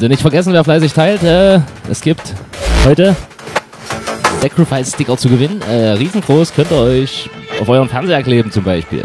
Also nicht vergessen, wer fleißig teilt, äh, es gibt heute Sacrifice-Sticker zu gewinnen. Äh, riesengroß, könnt ihr euch auf euren Fernseher kleben zum Beispiel.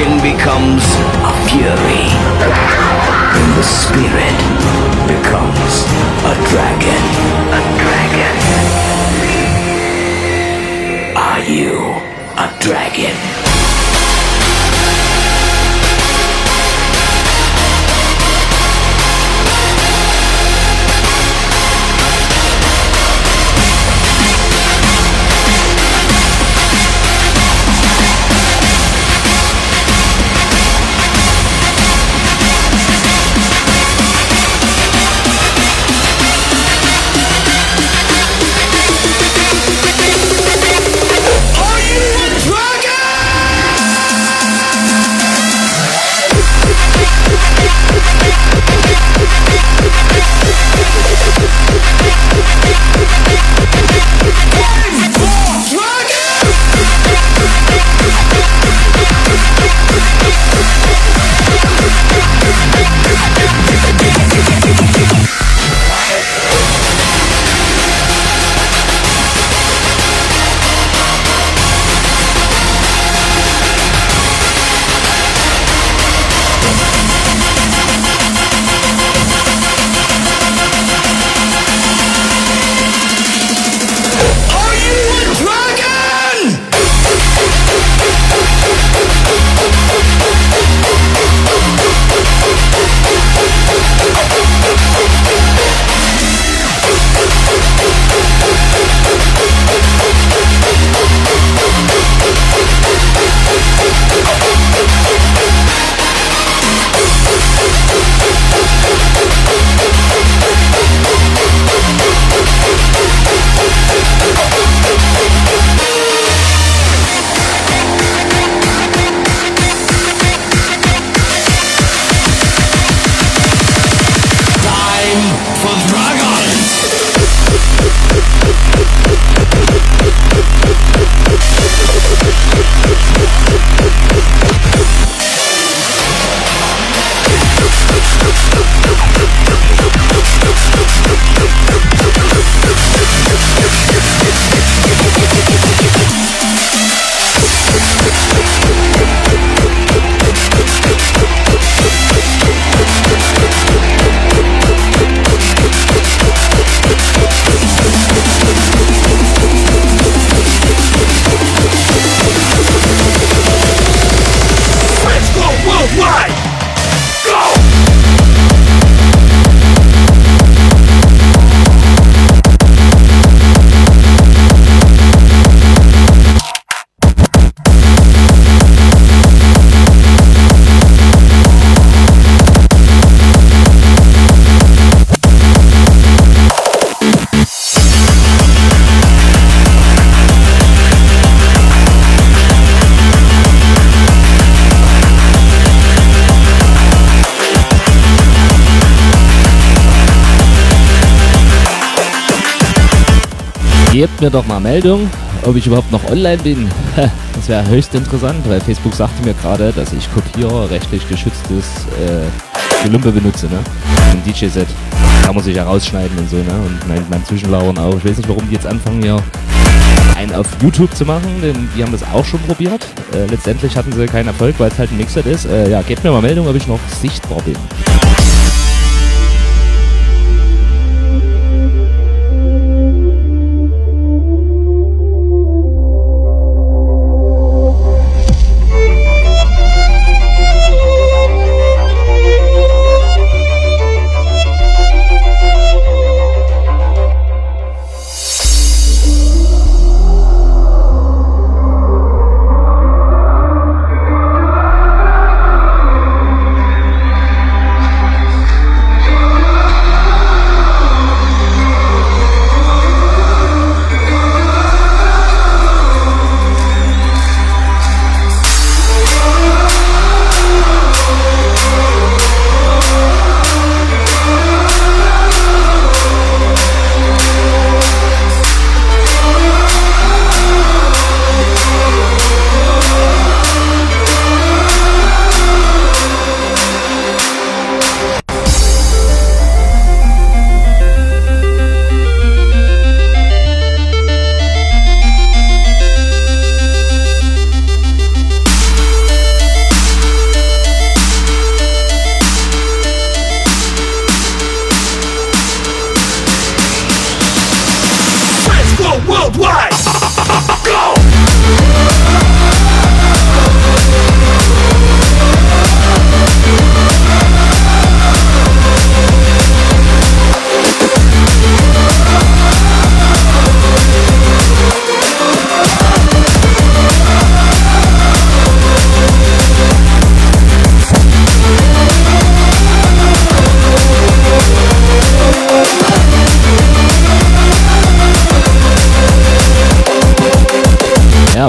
passion becomes a fury. And the spirit becomes a dragon. A dragon. Are you a dragon? Mir doch mal Meldung, ob ich überhaupt noch online bin. Das wäre höchst interessant, weil Facebook sagte mir gerade, dass ich kopierrechtlich geschütztes äh, Gelümpe benutze, ne? Ein DJ-Set. Kann man sich ja rausschneiden und so, ne? Und mein, mein Zwischenlauern auch. Ich weiß nicht, warum die jetzt anfangen, hier einen auf YouTube zu machen, denn die haben das auch schon probiert. Äh, letztendlich hatten sie keinen Erfolg, weil es halt ein Mixer ist. Äh, ja, gebt mir mal Meldung, ob ich noch sichtbar bin.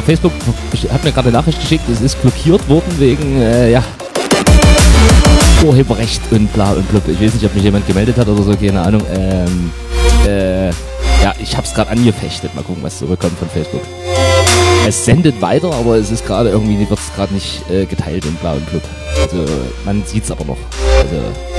Ja, Facebook hat mir gerade eine Nachricht geschickt, es ist blockiert worden wegen, äh, ja, Urheberrecht und bla und blub. Ich weiß nicht, ob mich jemand gemeldet hat oder so, keine Ahnung. Ähm, äh, ja, ich hab's gerade angefechtet. Mal gucken, was zurückkommt von Facebook. Es sendet weiter, aber es ist gerade irgendwie, wird es gerade nicht äh, geteilt und bla und blub. Also, man sieht's aber noch. Also,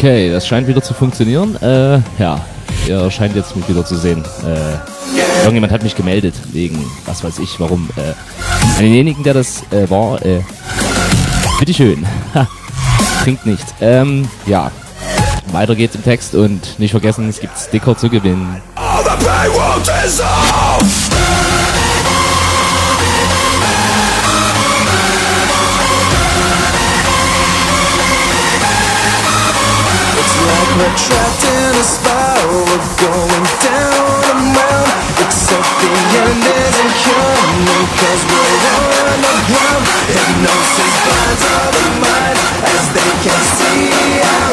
Okay, das scheint wieder zu funktionieren. Äh, ja, ihr scheint jetzt mich wieder zu sehen. Äh, irgendjemand hat mich gemeldet, wegen, was weiß ich, warum. Äh, an denjenigen, der das äh, war, äh, bitteschön. Trinkt nicht. Ähm, ja. Weiter geht's im Text und nicht vergessen, es gibt Sticker zu gewinnen. All the pain will. Trapped in a spiral going down. Except the end isn't we're on the ground. Hypnosis blinds all the mind as they can see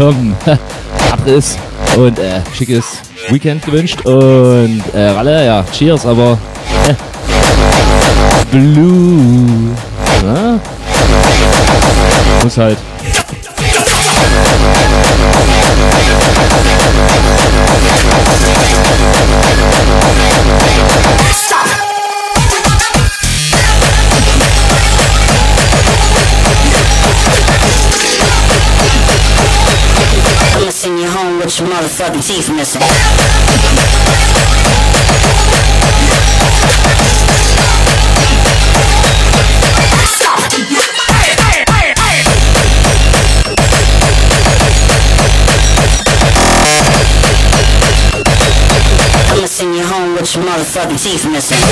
Komm, habt und äh, schickes Weekend gewünscht. Und äh, Ralle, ja, cheers, aber äh, Blue. Na? Muss halt. your motherfucking teeth missing. I'ma send you home with your motherfucking teeth missing.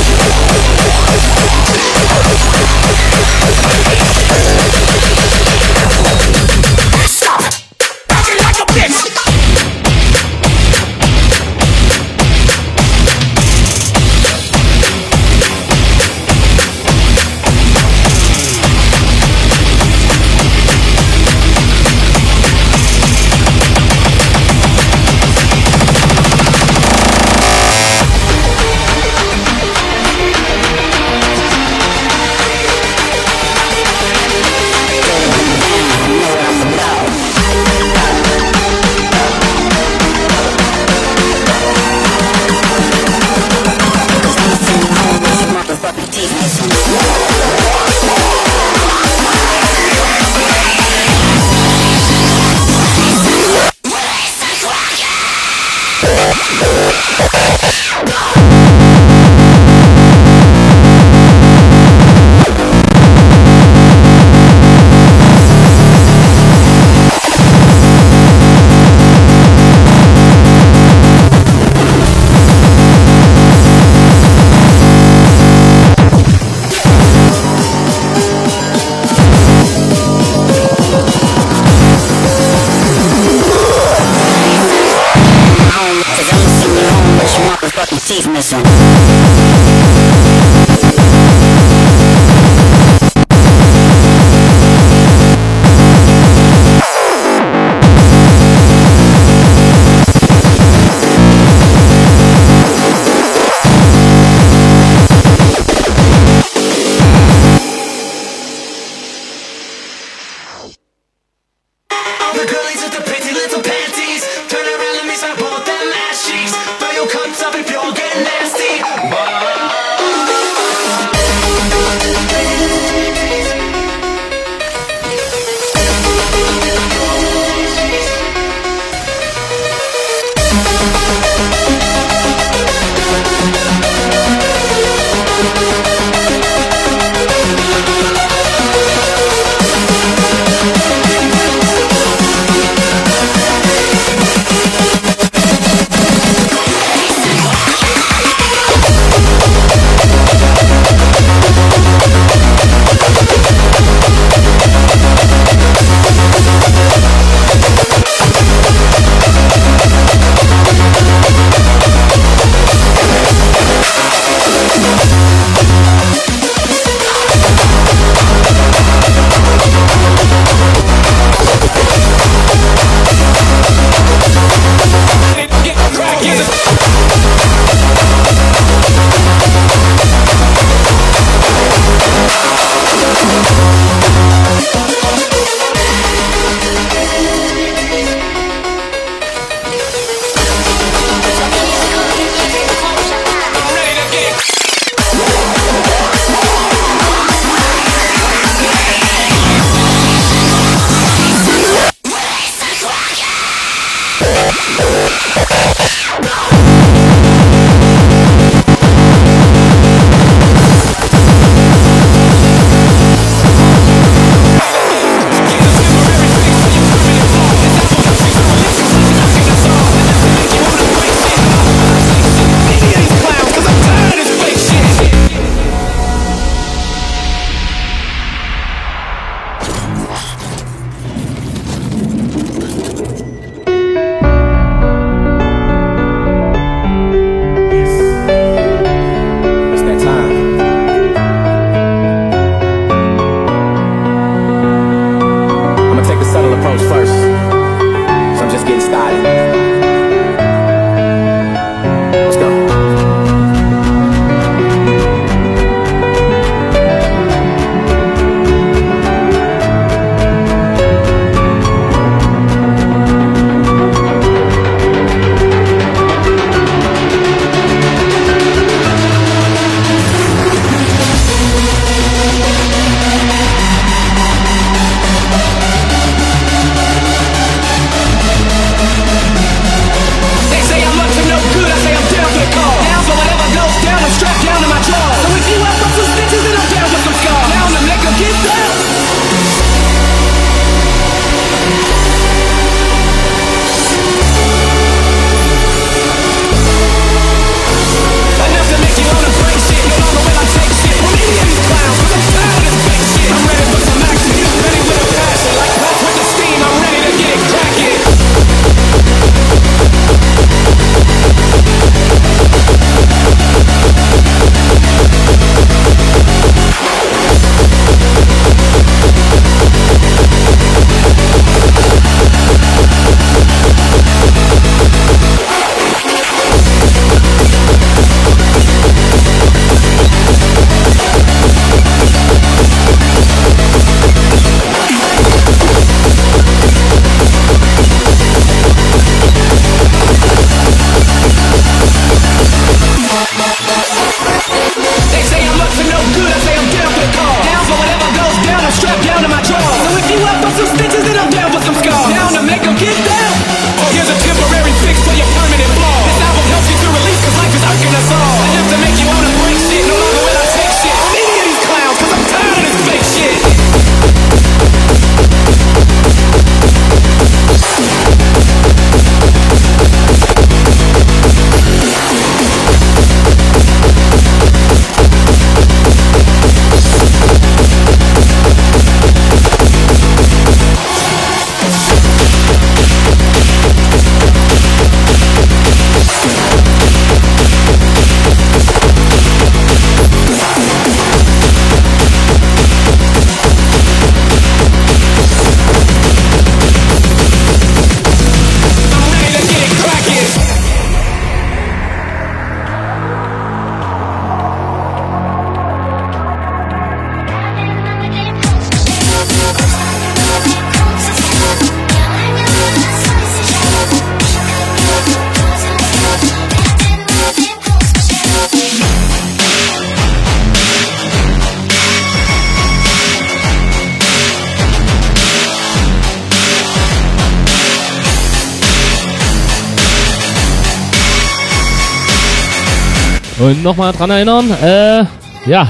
nochmal dran erinnern. Äh, ja,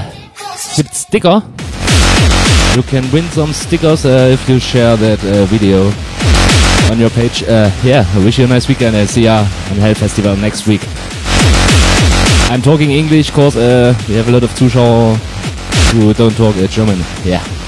es gibt Sticker. You can win some stickers uh, if you share that uh, video on your page. Uh, yeah, I wish you a nice weekend. I see ya on Hell Festival next week. I'm talking English because we have a lot of Zuschauer who don't talk German. Yeah.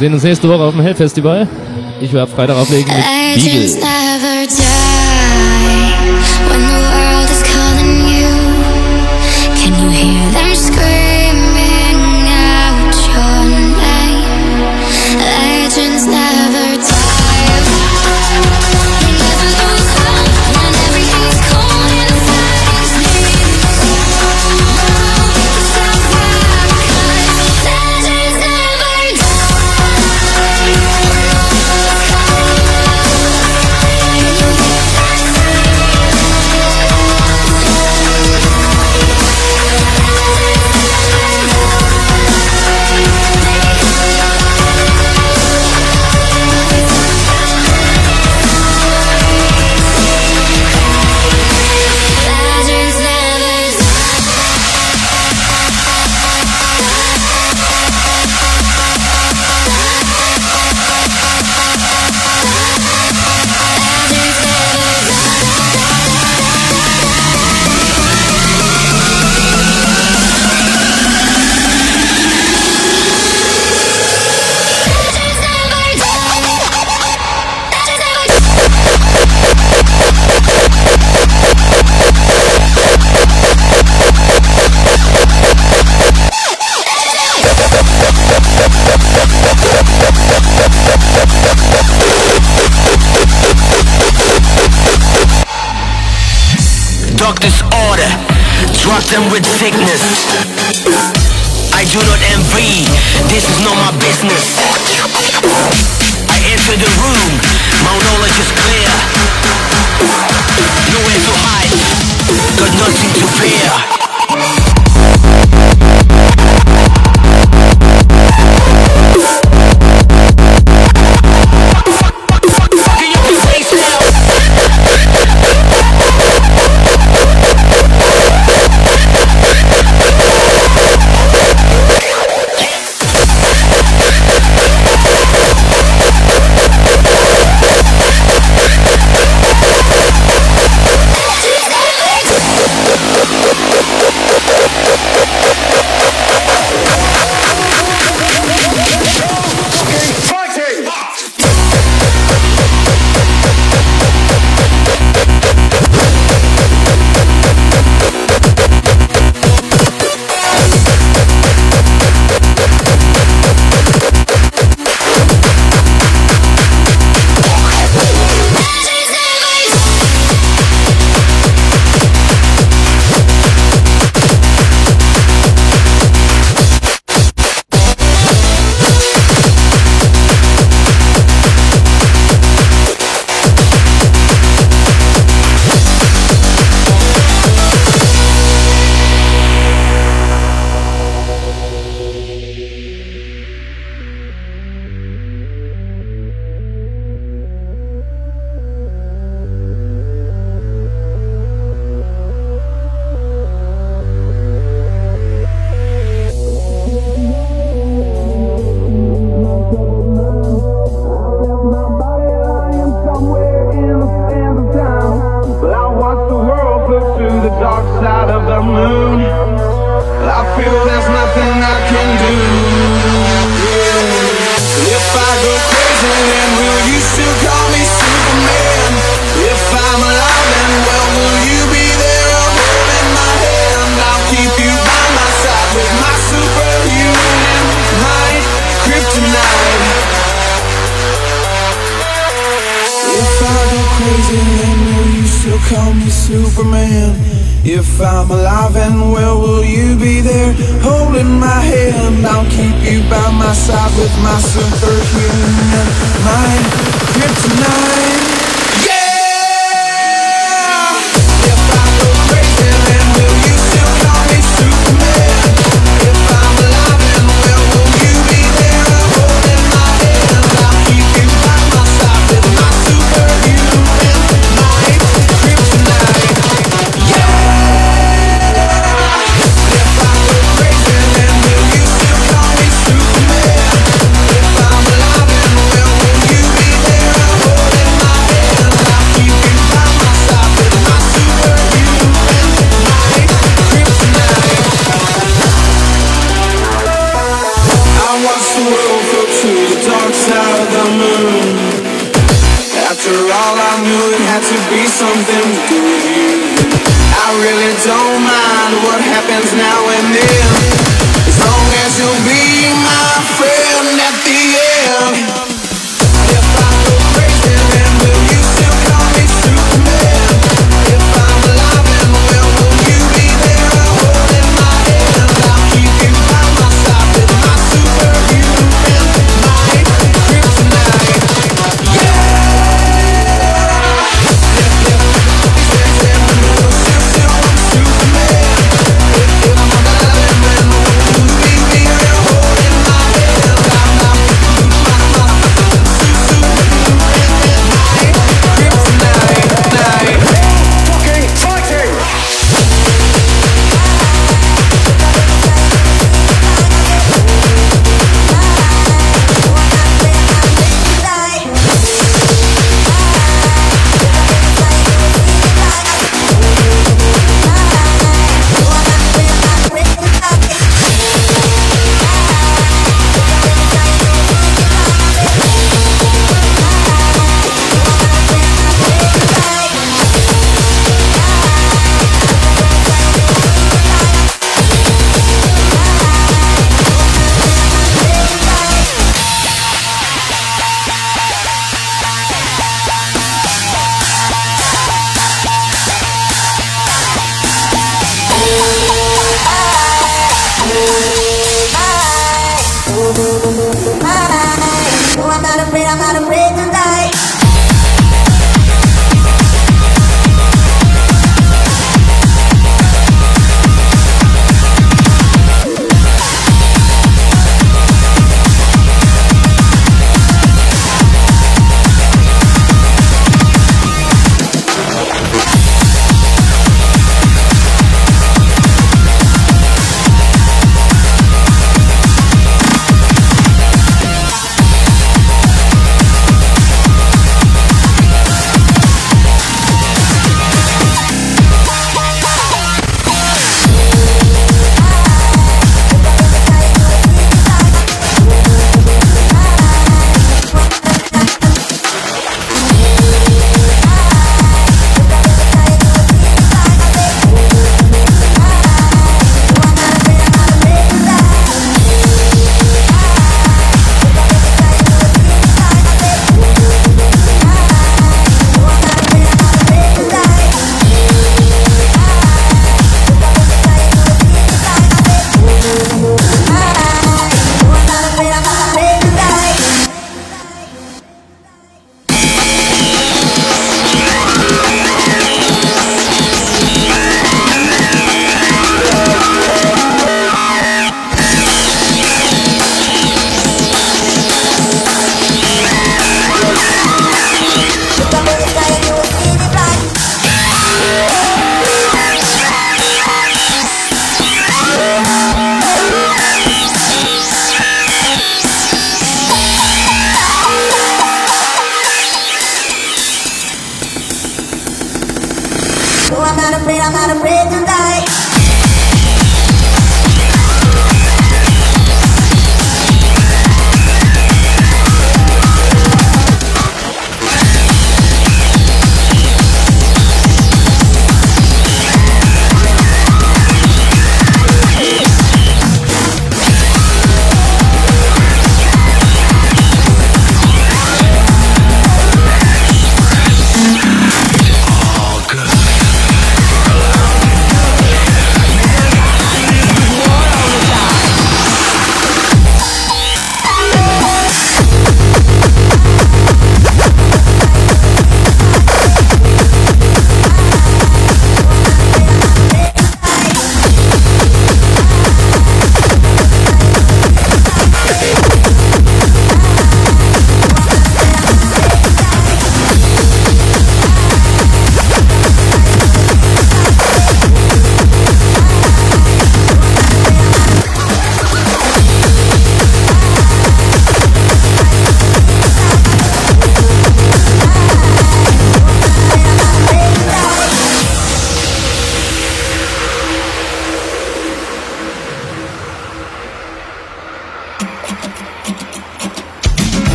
sehen uns nächste Woche auf dem Hellfestival. Ich werde Freitag auflegen mit äh, Beagle.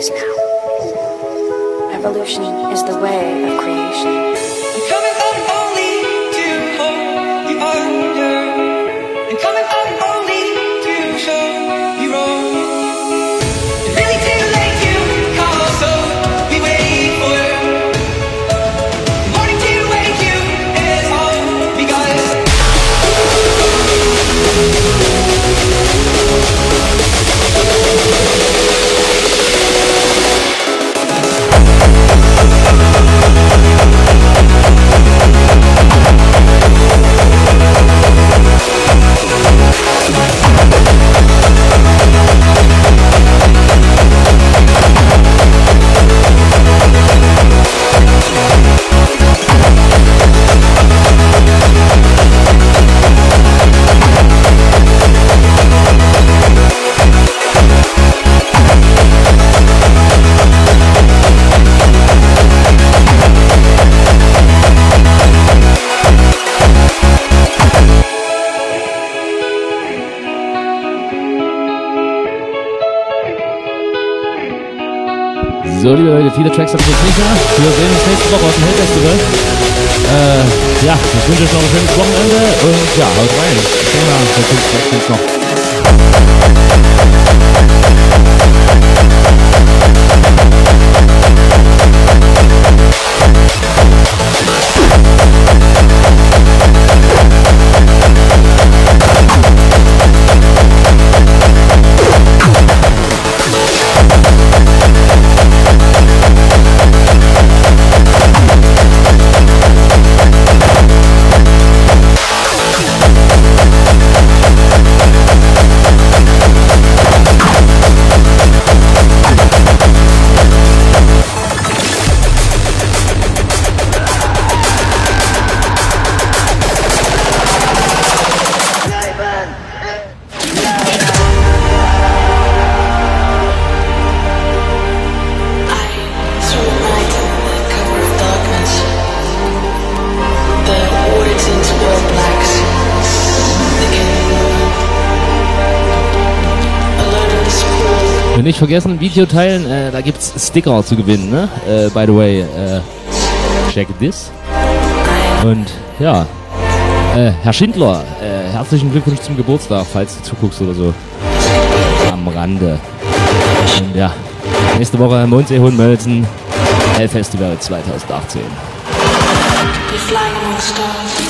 Is now. Evolution is the way of creation. Leute, viele Tracks habe ich jetzt nicht mehr. Wir sehen uns nächste Woche auf dem Hellfestival. Äh, ja, ich wünsche euch noch ein schönes Wochenende und ja, haut rein. Fünf Tracks sind's noch. Und nicht vergessen, Video teilen, äh, da gibt's Sticker zu gewinnen, ne? Äh, by the way, äh, check this. Und ja, äh, Herr Schindler, äh, herzlichen Glückwunsch zum Geburtstag, falls du zuguckst oder so. Am Rande. Und ja, nächste Woche Mondsee Hohenmölzen, Hellfestival 2018. Be flying among